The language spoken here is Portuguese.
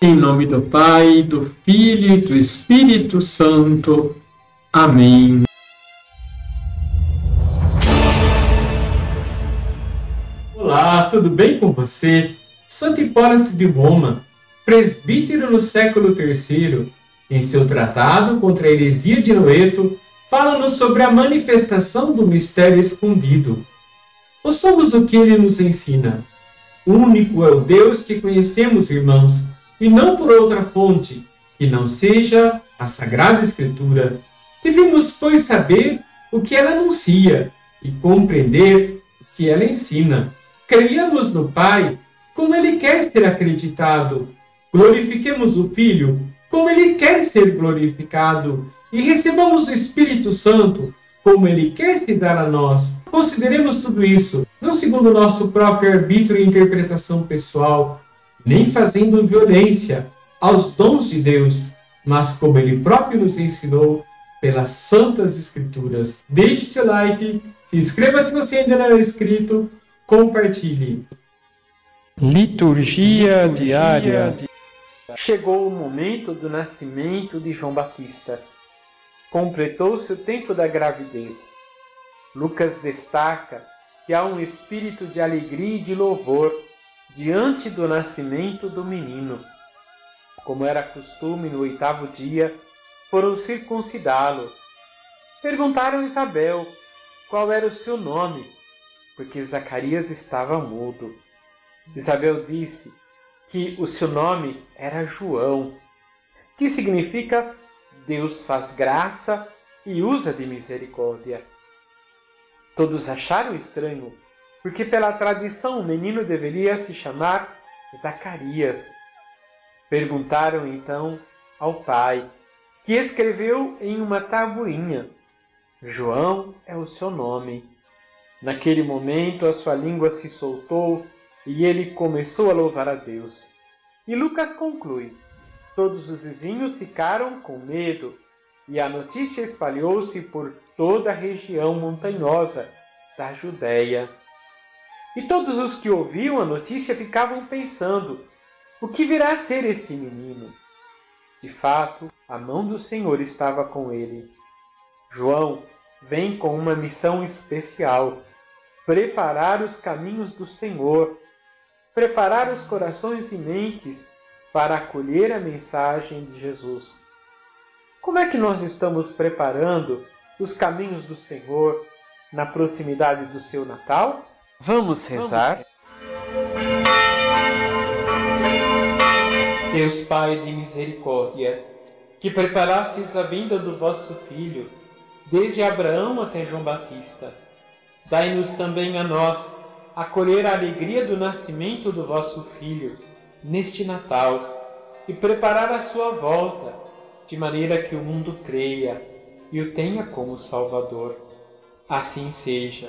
Em nome do Pai, do Filho e do Espírito Santo. Amém. Olá, tudo bem com você? Santo Hipólito de Roma, presbítero no século III, em seu tratado contra a heresia de Noeto, fala-nos sobre a manifestação do mistério escondido. Ouçamos o que ele nos ensina. Único é o Deus que conhecemos, irmãos, e não por outra fonte, que não seja a Sagrada Escritura. Devemos, pois, saber o que ela anuncia e compreender o que ela ensina. Creiamos no Pai como ele quer ser acreditado. Glorifiquemos o Filho como ele quer ser glorificado. E recebamos o Espírito Santo como ele quer se dar a nós. Consideremos tudo isso, não segundo o nosso próprio arbítrio e interpretação pessoal, nem fazendo violência aos dons de Deus, mas como ele próprio nos ensinou pelas Santas Escrituras. Deixe seu like, se inscreva se você ainda não é inscrito, compartilhe. Liturgia diária. Chegou o momento do nascimento de João Batista. Completou-se o tempo da gravidez. Lucas destaca que há um espírito de alegria e de louvor diante do nascimento do menino. Como era costume no oitavo dia, foram circuncidá-lo. Perguntaram Isabel qual era o seu nome, porque Zacarias estava mudo. Isabel disse que o seu nome era João, que significa Deus faz graça e usa de misericórdia. Todos acharam estranho porque pela tradição o menino deveria se chamar Zacarias. Perguntaram então ao pai, que escreveu em uma tabuinha: João é o seu nome. Naquele momento a sua língua se soltou e ele começou a louvar a Deus. E Lucas conclui: Todos os vizinhos ficaram com medo e a notícia espalhou-se por toda a região montanhosa da Judéia. E todos os que ouviam a notícia ficavam pensando: o que virá a ser esse menino? De fato, a mão do Senhor estava com ele. João vem com uma missão especial: preparar os caminhos do Senhor, preparar os corações e mentes para acolher a mensagem de Jesus. Como é que nós estamos preparando os caminhos do Senhor na proximidade do seu Natal? Vamos rezar? Deus Pai de misericórdia, que preparastes a vinda do vosso Filho, desde Abraão até João Batista, dai-nos também a nós acolher a alegria do nascimento do vosso Filho neste Natal e preparar a sua volta, de maneira que o mundo creia e o tenha como Salvador. Assim seja.